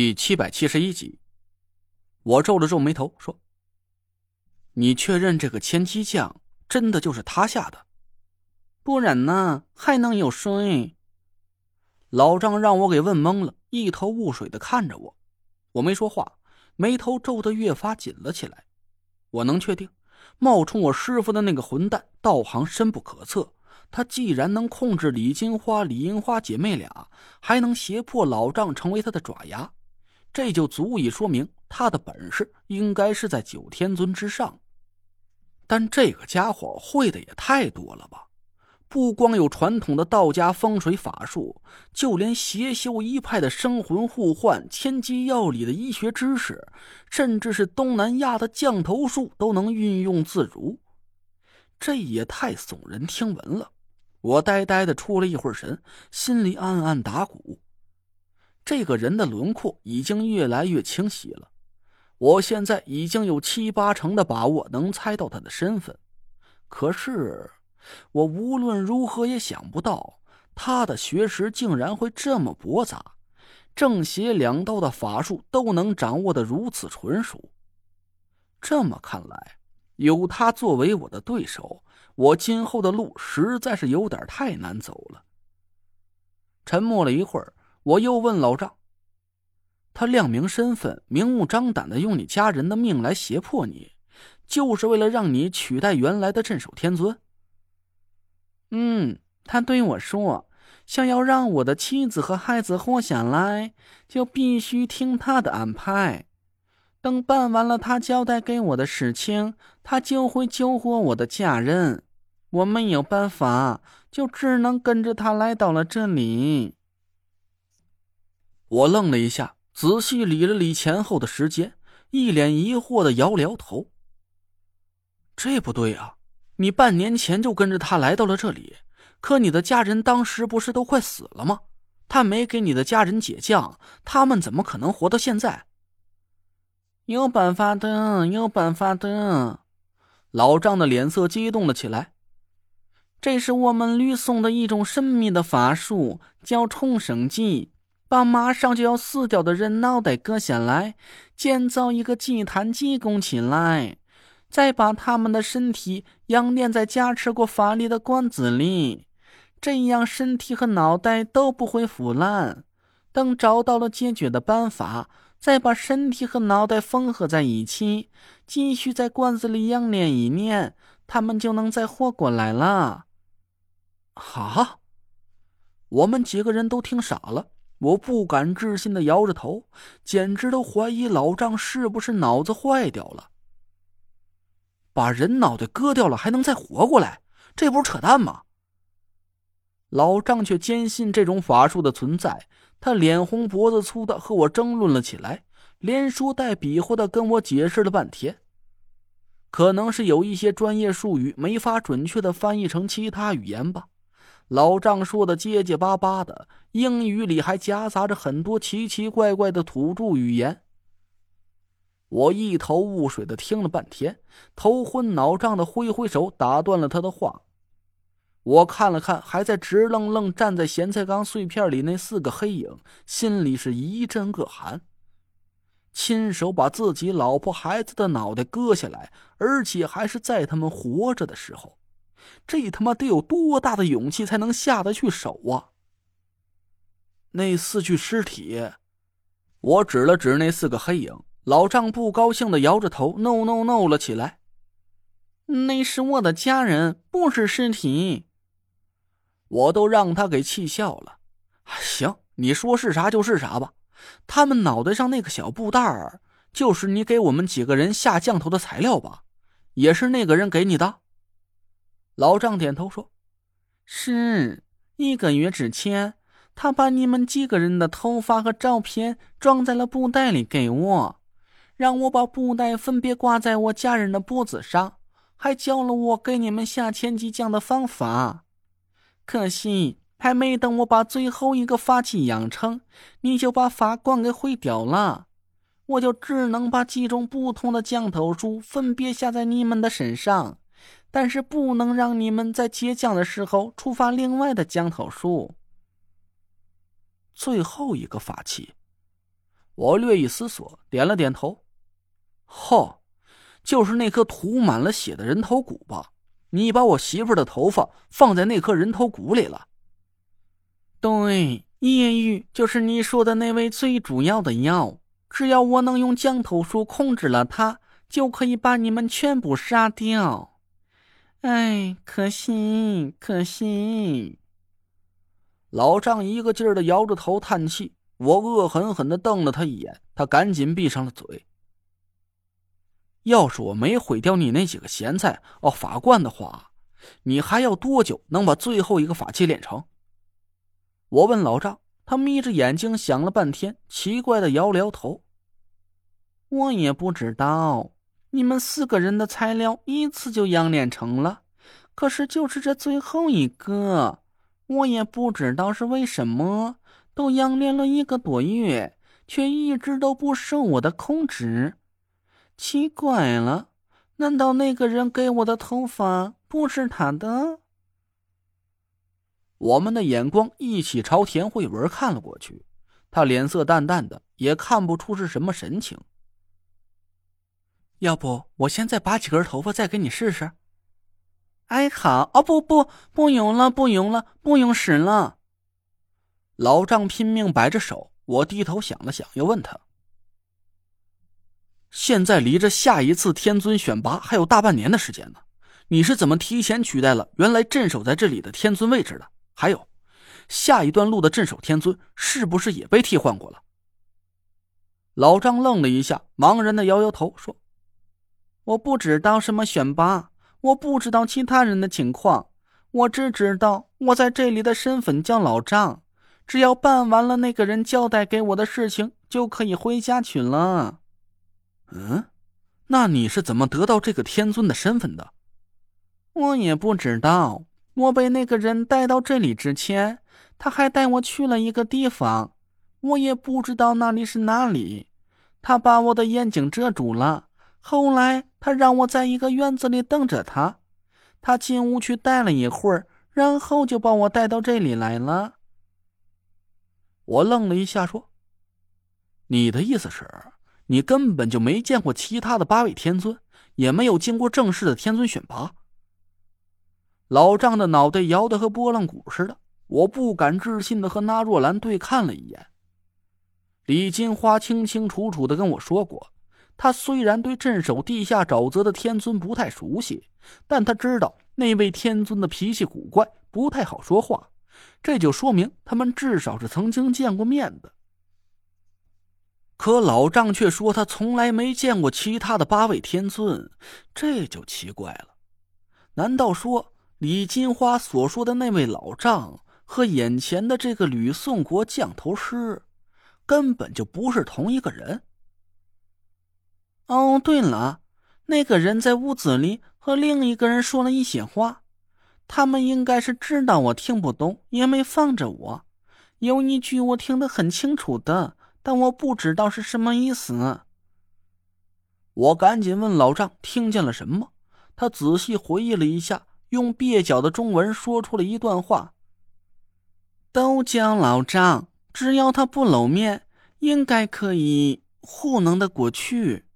第七百七十一集，我皱了皱眉头说：“你确认这个千机将真的就是他下的？不然呢？还能有谁？”老张让我给问懵了，一头雾水的看着我。我没说话，眉头皱得越发紧了起来。我能确定，冒充我师傅的那个混蛋道行深不可测。他既然能控制李金花、李银花姐妹俩，还能胁迫老丈成为他的爪牙。这就足以说明他的本事应该是在九天尊之上，但这个家伙会的也太多了吧？不光有传统的道家风水法术，就连邪修一派的生魂互换、千机药理的医学知识，甚至是东南亚的降头术都能运用自如，这也太耸人听闻了。我呆呆的出了一会儿神，心里暗暗打鼓。这个人的轮廓已经越来越清晰了，我现在已经有七八成的把握能猜到他的身份。可是，我无论如何也想不到他的学识竟然会这么博杂，正邪两道的法术都能掌握的如此纯熟。这么看来，有他作为我的对手，我今后的路实在是有点太难走了。沉默了一会儿。我又问老丈：“他亮明身份，明目张胆的用你家人的命来胁迫你，就是为了让你取代原来的镇守天尊？”“嗯，他对我说，想要让我的妻子和孩子活下来，就必须听他的安排。等办完了他交代给我的事情，他就会救活我的家人。我没有办法，就只能跟着他来到了这里。”我愣了一下，仔细理了理前后的时间，一脸疑惑的摇了摇头。这不对啊！你半年前就跟着他来到了这里，可你的家人当时不是都快死了吗？他没给你的家人解降，他们怎么可能活到现在？有办法的，有办法的！老张的脸色激动了起来。这是我们吕宋的一种神秘的法术，叫重生技。把马上就要死掉的人脑袋割下来，建造一个祭坛祭供起来，再把他们的身体养炼在加持过法力的罐子里，这样身体和脑袋都不会腐烂。等找到了解决的办法，再把身体和脑袋缝合在一起，继续在罐子里养炼一年，他们就能再活过来了。好，我们几个人都听傻了。我不敢置信的摇着头，简直都怀疑老丈是不是脑子坏掉了。把人脑袋割掉了还能再活过来，这不是扯淡吗？老丈却坚信这种法术的存在，他脸红脖子粗的和我争论了起来，连说带比划的跟我解释了半天。可能是有一些专业术语没法准确的翻译成其他语言吧。老丈说的结结巴巴的，英语里还夹杂着很多奇奇怪怪的土著语言。我一头雾水的听了半天，头昏脑胀的挥挥手打断了他的话。我看了看还在直愣愣站在咸菜缸碎片里那四个黑影，心里是一阵恶寒。亲手把自己老婆孩子的脑袋割下来，而且还是在他们活着的时候。这他妈得有多大的勇气才能下得去手啊！那四具尸体，我指了指那四个黑影。老丈不高兴的摇着头，no no no 了起来。那是我的家人，不是尸体。我都让他给气笑了。行，你说是啥就是啥吧。他们脑袋上那个小布袋儿，就是你给我们几个人下降头的材料吧？也是那个人给你的？老丈点头说：“是一个月之前，他把你们几个人的头发和照片装在了布袋里给我，让我把布袋分别挂在我家人的脖子上，还教了我给你们下千机降的方法。可惜，还没等我把最后一个法器养成，你就把法冠给毁掉了，我就只能把几种不同的降头术分别下在你们的身上。”但是不能让你们在接降的时候触发另外的降头术。最后一个法器，我略一思索，点了点头。嚯，就是那颗涂满了血的人头骨吧？你把我媳妇的头发放在那颗人头骨里了？对，叶玉就是你说的那位最主要的药。只要我能用降头术控制了他，就可以把你们全部杀掉。哎，可惜，可惜！老丈一个劲儿的摇着头叹气。我恶狠狠的瞪了他一眼，他赶紧闭上了嘴。要是我没毁掉你那几个咸菜哦，法冠的话，你还要多久能把最后一个法器练成？我问老丈。他眯着眼睛想了半天，奇怪的摇了摇头。我也不知道，你们四个人的材料一次就养炼成了，可是就是这最后一个，我也不知道是为什么，都养炼了一个多月，却一直都不受我的控制。奇怪了，难道那个人给我的头发不是他的？我们的眼光一起朝田慧文看了过去，他脸色淡淡的，也看不出是什么神情。要不我现在拔几根头发再给你试试？哎，好哦，不不，不用了，不用了，不用使了。老丈拼命摆着手，我低头想了想，又问他：“现在离着下一次天尊选拔还有大半年的时间呢，你是怎么提前取代了原来镇守在这里的天尊位置的？”还有，下一段路的镇守天尊是不是也被替换过了？老张愣了一下，茫然的摇摇头说：“我不知道什么选拔，我不知道其他人的情况，我只知道我在这里的身份叫老张。只要办完了那个人交代给我的事情，就可以回家去了。”嗯，那你是怎么得到这个天尊的身份的？我也不知道。我被那个人带到这里之前，他还带我去了一个地方，我也不知道那里是哪里。他把我的眼睛遮住了。后来他让我在一个院子里等着他，他进屋去待了一会儿，然后就把我带到这里来了。我愣了一下，说：“你的意思是，你根本就没见过其他的八位天尊，也没有经过正式的天尊选拔？”老丈的脑袋摇得和拨浪鼓似的，我不敢置信的和那若兰对看了一眼。李金花清清楚楚的跟我说过，他虽然对镇守地下沼泽的天尊不太熟悉，但他知道那位天尊的脾气古怪，不太好说话，这就说明他们至少是曾经见过面的。可老丈却说他从来没见过其他的八位天尊，这就奇怪了，难道说？李金花所说的那位老丈和眼前的这个吕宋国降头师，根本就不是同一个人。哦，对了，那个人在屋子里和另一个人说了一些话，他们应该是知道我听不懂，也没放着我。有一句我听得很清楚的，但我不知道是什么意思。我赶紧问老丈听见了什么，他仔细回忆了一下。用蹩脚的中文说出了一段话：“都叫老张，只要他不露面，应该可以糊弄得过去。”